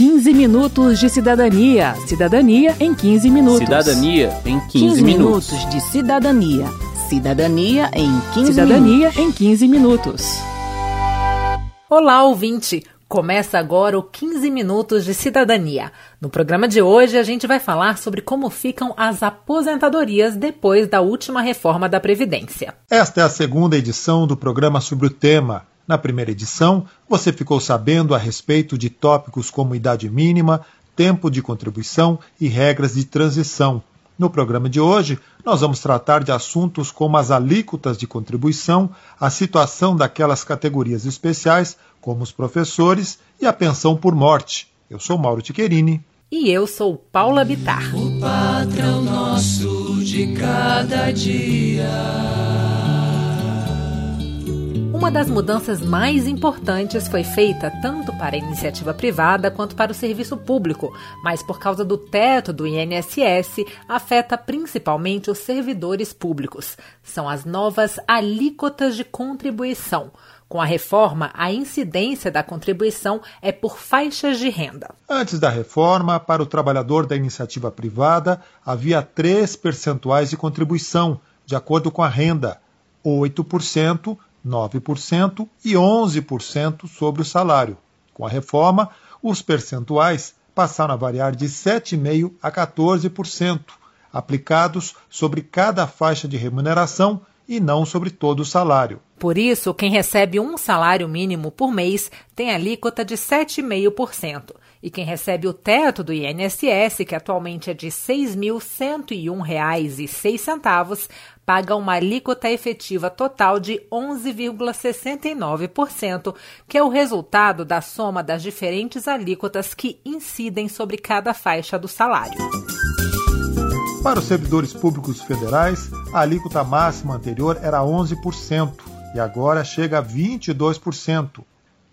15 minutos de cidadania. Cidadania em 15 minutos. Cidadania em 15, 15 minutos. minutos de cidadania. Cidadania em 15 Cidadania minutos. em 15 minutos. Olá, ouvinte! Começa agora o 15 Minutos de Cidadania. No programa de hoje, a gente vai falar sobre como ficam as aposentadorias depois da última reforma da Previdência. Esta é a segunda edição do programa sobre o tema. Na primeira edição, você ficou sabendo a respeito de tópicos como idade mínima, tempo de contribuição e regras de transição. No programa de hoje, nós vamos tratar de assuntos como as alíquotas de contribuição, a situação daquelas categorias especiais, como os professores, e a pensão por morte. Eu sou Mauro Tiquerini. E eu sou Paula Bitar. O patrão nosso de cada dia. Uma das mudanças mais importantes foi feita tanto para a iniciativa privada quanto para o serviço público, mas por causa do teto do INSS, afeta principalmente os servidores públicos. São as novas alíquotas de contribuição. Com a reforma, a incidência da contribuição é por faixas de renda. Antes da reforma, para o trabalhador da iniciativa privada, havia três percentuais de contribuição, de acordo com a renda: 8%, 9% e 11% sobre o salário. Com a reforma, os percentuais passaram a variar de 7,5% a 14%, aplicados sobre cada faixa de remuneração e não sobre todo o salário. Por isso, quem recebe um salário mínimo por mês tem alíquota de 7,5%. E quem recebe o teto do INSS, que atualmente é de R$ 6.101,06, paga uma alíquota efetiva total de 11,69%, que é o resultado da soma das diferentes alíquotas que incidem sobre cada faixa do salário. Para os servidores públicos federais, a alíquota máxima anterior era 11% e agora chega a 22%.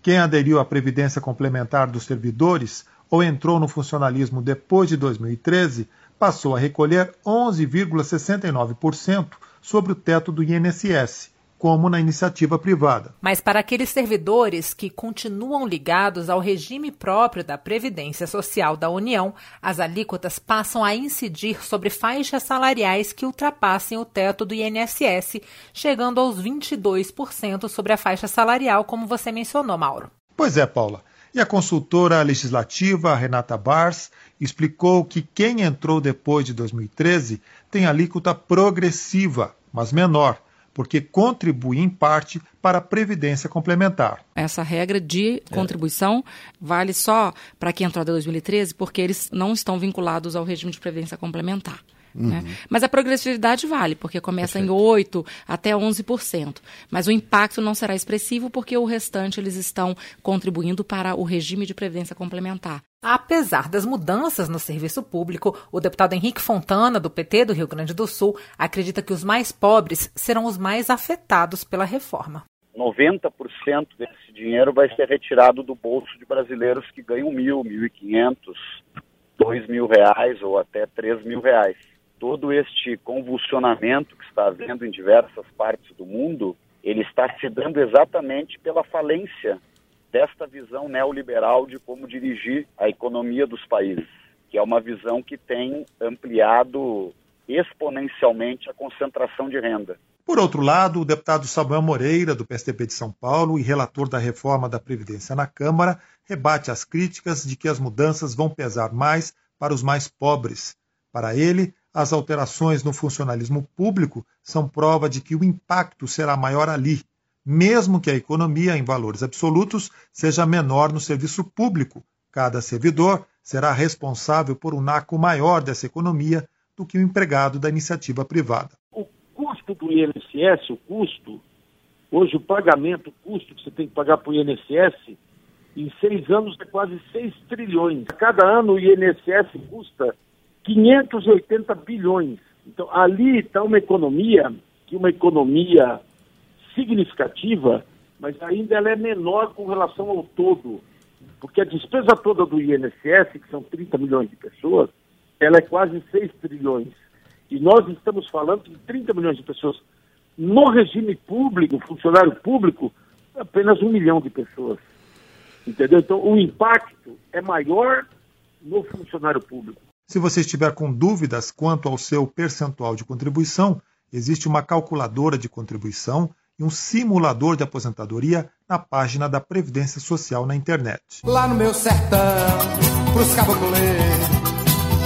Quem aderiu à Previdência Complementar dos Servidores ou entrou no funcionalismo depois de 2013 passou a recolher 11,69% sobre o teto do INSS, como na iniciativa privada. Mas para aqueles servidores que continuam ligados ao regime próprio da Previdência Social da União, as alíquotas passam a incidir sobre faixas salariais que ultrapassem o teto do INSS, chegando aos 22% sobre a faixa salarial, como você mencionou, Mauro. Pois é, Paula. E a consultora legislativa Renata Bars explicou que quem entrou depois de 2013 tem alíquota progressiva, mas menor, porque contribui em parte para a previdência complementar. Essa regra de contribuição é. vale só para quem entrou em 2013, porque eles não estão vinculados ao regime de previdência complementar. Uhum. Né? Mas a progressividade vale, porque começa Perfeito. em 8% até 11%. Mas o impacto não será expressivo, porque o restante eles estão contribuindo para o regime de previdência complementar. Apesar das mudanças no serviço público, o deputado Henrique Fontana, do PT do Rio Grande do Sul, acredita que os mais pobres serão os mais afetados pela reforma. 90% desse dinheiro vai ser retirado do bolso de brasileiros que ganham mil, mil e quinhentos, dois mil reais ou até três mil reais todo este convulsionamento que está havendo em diversas partes do mundo, ele está se dando exatamente pela falência desta visão neoliberal de como dirigir a economia dos países, que é uma visão que tem ampliado exponencialmente a concentração de renda. Por outro lado, o deputado Samuel Moreira, do PSDB de São Paulo e relator da reforma da Previdência na Câmara, rebate as críticas de que as mudanças vão pesar mais para os mais pobres. Para ele, as alterações no funcionalismo público são prova de que o impacto será maior ali, mesmo que a economia, em valores absolutos, seja menor no serviço público. Cada servidor será responsável por um naco maior dessa economia do que o empregado da iniciativa privada. O custo do INSS, o custo, hoje o pagamento, o custo que você tem que pagar para o INSS, em seis anos é quase 6 trilhões. Cada ano o INSS custa 580 bilhões. Então, ali está uma economia, que uma economia significativa, mas ainda ela é menor com relação ao todo. Porque a despesa toda do INSS, que são 30 milhões de pessoas, ela é quase 6 trilhões. E nós estamos falando de 30 milhões de pessoas. No regime público, funcionário público, apenas um milhão de pessoas. Entendeu? Então, o impacto é maior no funcionário público. Se você estiver com dúvidas quanto ao seu percentual de contribuição, existe uma calculadora de contribuição e um simulador de aposentadoria na página da Previdência Social na internet. Lá no meu sertão, pros caboclos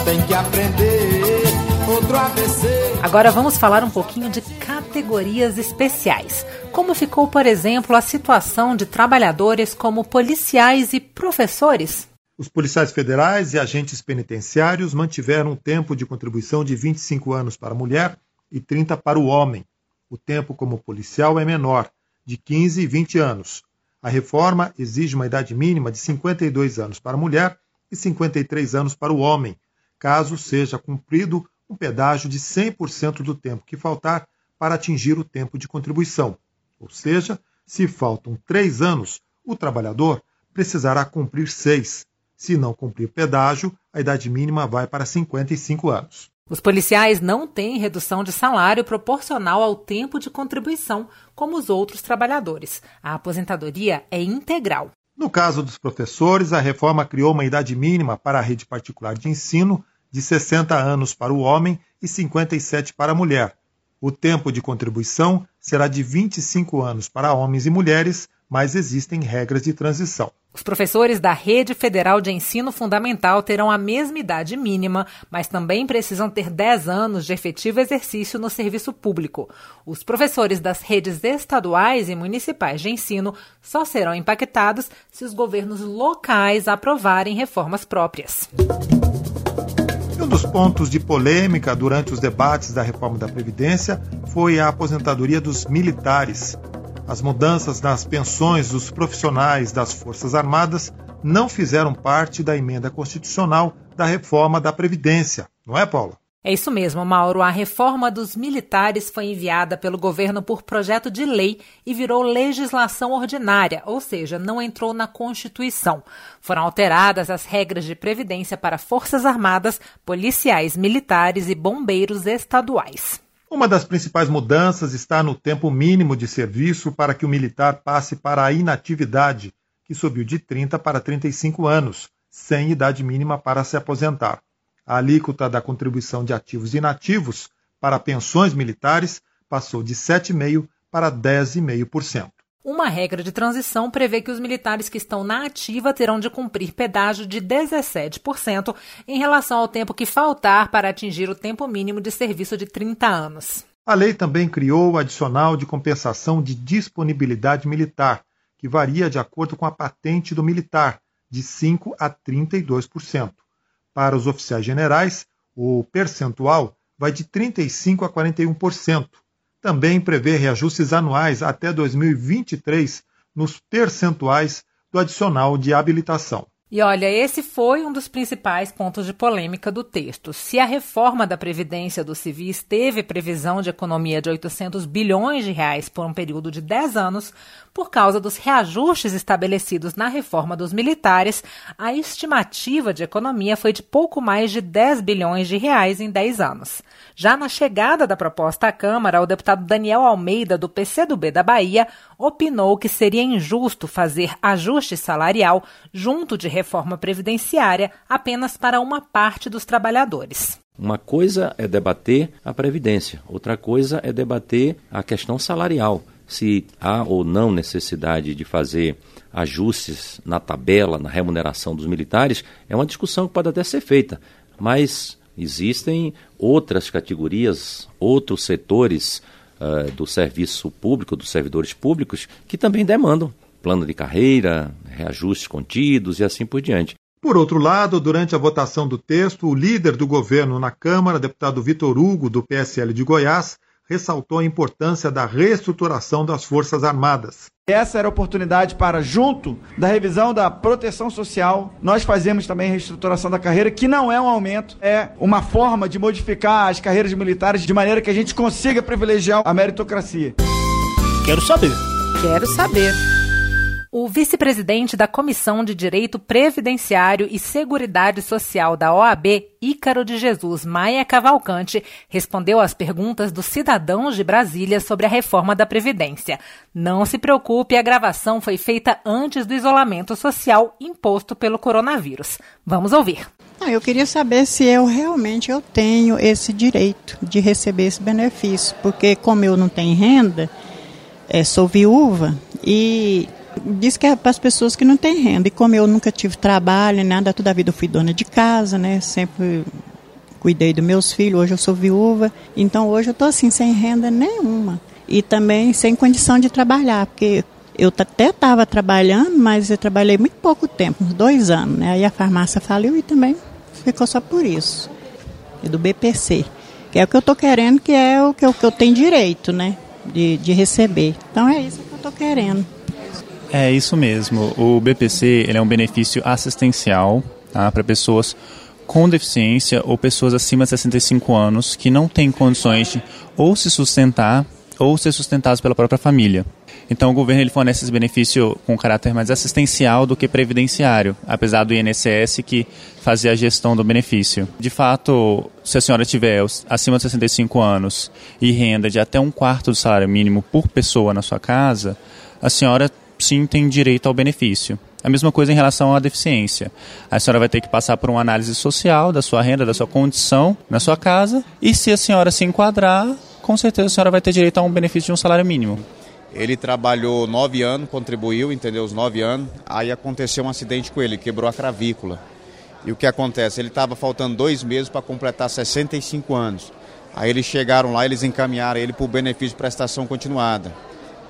tem que aprender outro ABC. Agora vamos falar um pouquinho de categorias especiais. Como ficou, por exemplo, a situação de trabalhadores como policiais e professores? Os policiais federais e agentes penitenciários mantiveram um tempo de contribuição de 25 anos para a mulher e 30 para o homem. O tempo como policial é menor, de 15 e 20 anos. A reforma exige uma idade mínima de 52 anos para a mulher e 53 anos para o homem, caso seja cumprido um pedágio de 100% do tempo que faltar para atingir o tempo de contribuição. Ou seja, se faltam três anos, o trabalhador precisará cumprir seis. Se não cumprir pedágio, a idade mínima vai para 55 anos. Os policiais não têm redução de salário proporcional ao tempo de contribuição, como os outros trabalhadores. A aposentadoria é integral. No caso dos professores, a reforma criou uma idade mínima para a rede particular de ensino de 60 anos para o homem e 57 para a mulher. O tempo de contribuição será de 25 anos para homens e mulheres, mas existem regras de transição. Os professores da Rede Federal de Ensino Fundamental terão a mesma idade mínima, mas também precisam ter 10 anos de efetivo exercício no serviço público. Os professores das redes estaduais e municipais de ensino só serão impactados se os governos locais aprovarem reformas próprias. Um dos pontos de polêmica durante os debates da reforma da Previdência foi a aposentadoria dos militares. As mudanças nas pensões dos profissionais das Forças Armadas não fizeram parte da emenda constitucional da reforma da Previdência, não é, Paula? É isso mesmo, Mauro. A reforma dos militares foi enviada pelo governo por projeto de lei e virou legislação ordinária, ou seja, não entrou na Constituição. Foram alteradas as regras de previdência para Forças Armadas, policiais militares e bombeiros estaduais. Uma das principais mudanças está no tempo mínimo de serviço para que o militar passe para a inatividade, que subiu de 30 para 35 anos, sem idade mínima para se aposentar. A alíquota da contribuição de ativos inativos para pensões militares passou de 7,5% para 10,5%. Uma regra de transição prevê que os militares que estão na ativa terão de cumprir pedágio de 17% em relação ao tempo que faltar para atingir o tempo mínimo de serviço de 30 anos. A lei também criou o adicional de compensação de disponibilidade militar, que varia de acordo com a patente do militar, de 5% a 32%. Para os oficiais generais, o percentual vai de 35% a 41%. Também prevê reajustes anuais até 2023 nos percentuais do adicional de habilitação. E olha, esse foi um dos principais pontos de polêmica do texto. Se a reforma da Previdência dos civis teve previsão de economia de 800 bilhões de reais por um período de 10 anos, por causa dos reajustes estabelecidos na reforma dos militares, a estimativa de economia foi de pouco mais de 10 bilhões de reais em 10 anos. Já na chegada da proposta à Câmara, o deputado Daniel Almeida, do PCdoB da Bahia, opinou que seria injusto fazer ajuste salarial junto de previdenciária apenas para uma parte dos trabalhadores. Uma coisa é debater a previdência, outra coisa é debater a questão salarial se há ou não necessidade de fazer ajustes na tabela, na remuneração dos militares, é uma discussão que pode até ser feita, mas existem outras categorias, outros setores uh, do serviço público, dos servidores públicos, que também demandam plano de carreira, reajustes contidos e assim por diante. Por outro lado, durante a votação do texto, o líder do governo na Câmara, deputado Vitor Hugo, do PSL de Goiás, ressaltou a importância da reestruturação das Forças Armadas. Essa era a oportunidade para, junto da revisão da proteção social, nós fazemos também a reestruturação da carreira, que não é um aumento, é uma forma de modificar as carreiras militares de maneira que a gente consiga privilegiar a meritocracia. Quero saber. Quero saber. O vice-presidente da Comissão de Direito Previdenciário e Seguridade Social da OAB, Ícaro de Jesus Maia Cavalcante, respondeu às perguntas dos cidadãos de Brasília sobre a reforma da Previdência. Não se preocupe, a gravação foi feita antes do isolamento social imposto pelo coronavírus. Vamos ouvir. eu queria saber se eu realmente eu tenho esse direito de receber esse benefício, porque como eu não tenho renda, é, sou viúva e Diz que é para as pessoas que não têm renda. E como eu nunca tive trabalho, nada, toda a vida eu fui dona de casa, né? Sempre cuidei dos meus filhos, hoje eu sou viúva. Então hoje eu estou assim, sem renda nenhuma. E também sem condição de trabalhar, porque eu até estava trabalhando, mas eu trabalhei muito pouco tempo, uns dois anos, né? Aí a farmácia faliu e também ficou só por isso. E do BPC, que é o que eu estou querendo, que é o que eu, que eu tenho direito, né? De, de receber. Então é isso que eu estou querendo. É isso mesmo. O BPC ele é um benefício assistencial tá, para pessoas com deficiência ou pessoas acima de 65 anos que não têm condições de ou se sustentar ou ser sustentados pela própria família. Então o governo ele fornece esse benefício com caráter mais assistencial do que previdenciário, apesar do INSS que fazia a gestão do benefício. De fato, se a senhora tiver acima de 65 anos e renda de até um quarto do salário mínimo por pessoa na sua casa, a senhora sim tem direito ao benefício. A mesma coisa em relação à deficiência. A senhora vai ter que passar por uma análise social da sua renda, da sua condição na sua casa, e se a senhora se enquadrar, com certeza a senhora vai ter direito a um benefício de um salário mínimo. Ele trabalhou nove anos, contribuiu, entendeu? Os nove anos. Aí aconteceu um acidente com ele, quebrou a cravícula. E o que acontece? Ele estava faltando dois meses para completar 65 anos. Aí eles chegaram lá, eles encaminharam ele para o benefício de prestação continuada.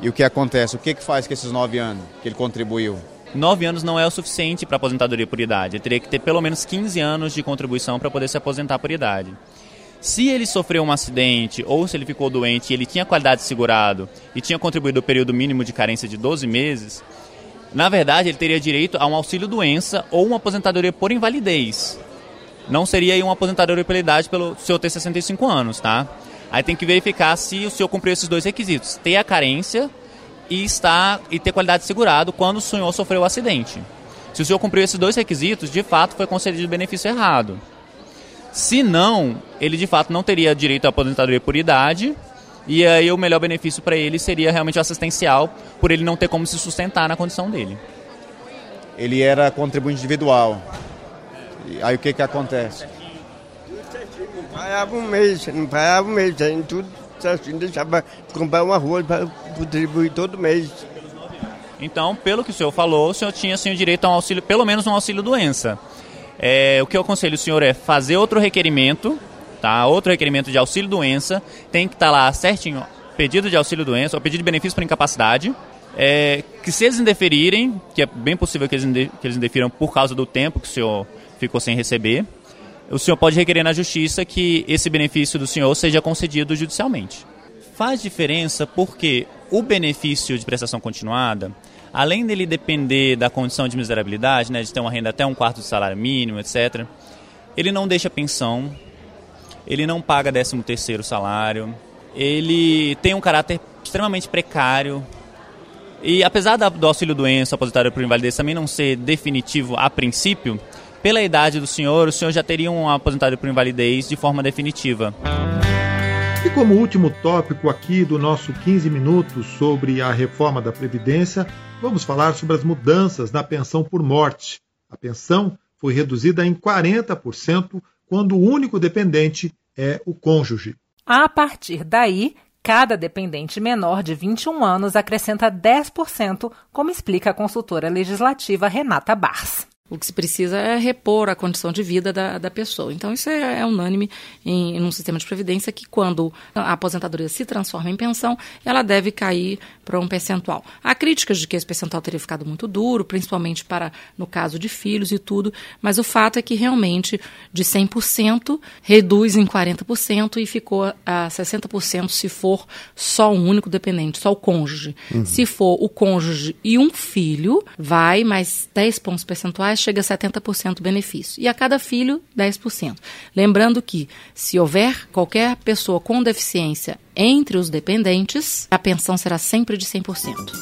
E o que acontece? O que, que faz com esses nove anos que ele contribuiu? Nove anos não é o suficiente para aposentadoria por idade. Ele teria que ter pelo menos 15 anos de contribuição para poder se aposentar por idade. Se ele sofreu um acidente ou se ele ficou doente e ele tinha qualidade de segurado e tinha contribuído o período mínimo de carência de 12 meses, na verdade ele teria direito a um auxílio doença ou uma aposentadoria por invalidez. Não seria uma aposentadoria por idade pelo senhor ter 65 anos, tá? Aí tem que verificar se o senhor cumpriu esses dois requisitos: ter a carência e estar e ter qualidade de segurado quando o senhor sofreu o acidente. Se o senhor cumpriu esses dois requisitos, de fato foi concedido benefício errado. Se não, ele de fato não teria direito à aposentadoria por idade, e aí o melhor benefício para ele seria realmente o assistencial, por ele não ter como se sustentar na condição dele. Ele era contribuinte individual. Aí o que que acontece? Pagava um mês, não pagava um mês, aí tudo assim, deixava comprar uma rua para contribuir todo mês. Então, pelo que o senhor falou, o senhor tinha assim, o direito a um auxílio, pelo menos um auxílio doença. É, o que eu aconselho o senhor é fazer outro requerimento, tá? Outro requerimento de auxílio doença, tem que estar tá lá certinho, pedido de auxílio doença ou pedido de benefício por incapacidade. É, que se eles indeferirem, que é bem possível que eles, que eles indefiram por causa do tempo que o senhor ficou sem receber, o senhor pode requerer na justiça que esse benefício do senhor seja concedido judicialmente. Faz diferença porque o benefício de prestação continuada, além dele depender da condição de miserabilidade, né, de ter uma renda até um quarto do salário mínimo, etc., ele não deixa pensão, ele não paga 13 terceiro salário, ele tem um caráter extremamente precário, e apesar do auxílio doença, aposentadoria por invalidez também não ser definitivo a princípio, pela idade do senhor, o senhor já teria um aposentado por invalidez de forma definitiva. E como último tópico aqui do nosso 15 minutos sobre a reforma da Previdência, vamos falar sobre as mudanças na pensão por morte. A pensão foi reduzida em 40% quando o único dependente é o cônjuge. A partir daí, cada dependente menor de 21 anos acrescenta 10%, como explica a consultora legislativa Renata Bars. O que se precisa é repor a condição de vida da, da pessoa. Então, isso é, é unânime em, em um sistema de previdência que, quando a aposentadoria se transforma em pensão, ela deve cair para um percentual. Há críticas de que esse percentual teria ficado muito duro, principalmente para no caso de filhos e tudo, mas o fato é que realmente de 100% reduz em 40% e ficou a 60% se for só um único dependente, só o cônjuge. Uhum. Se for o cônjuge e um filho, vai mais 10 pontos percentuais chega a 70% benefício. E a cada filho, 10%. Lembrando que, se houver qualquer pessoa com deficiência entre os dependentes, a pensão será sempre de 100%.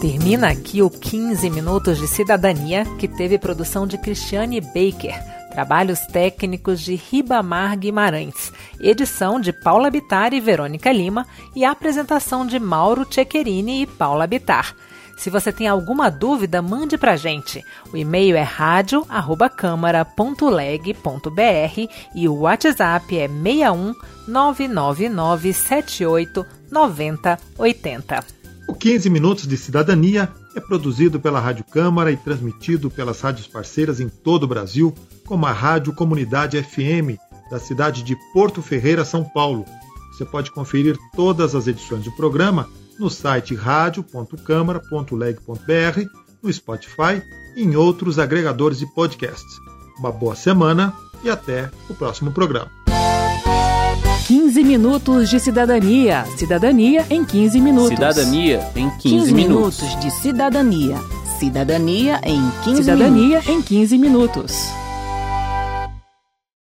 Termina aqui o 15 Minutos de Cidadania, que teve produção de Cristiane Baker, trabalhos técnicos de Ribamar Guimarães, edição de Paula Bitar e Verônica Lima e apresentação de Mauro Ceccherini e Paula Bitar. Se você tem alguma dúvida, mande pra gente. O e-mail é radio@câmara.leg.br e o WhatsApp é 61 99978 9080. O 15 Minutos de Cidadania é produzido pela Rádio Câmara e transmitido pelas rádios parceiras em todo o Brasil, como a Rádio Comunidade FM, da cidade de Porto Ferreira, São Paulo. Você pode conferir todas as edições do programa no site radio.câmara.leg.br, no Spotify e em outros agregadores de podcasts. Uma boa semana e até o próximo programa. 15 minutos de cidadania. Cidadania em 15 minutos. Cidadania em 15, 15 minutos. minutos de cidadania. Cidadania em 15 Cidadania minutos. em 15 minutos.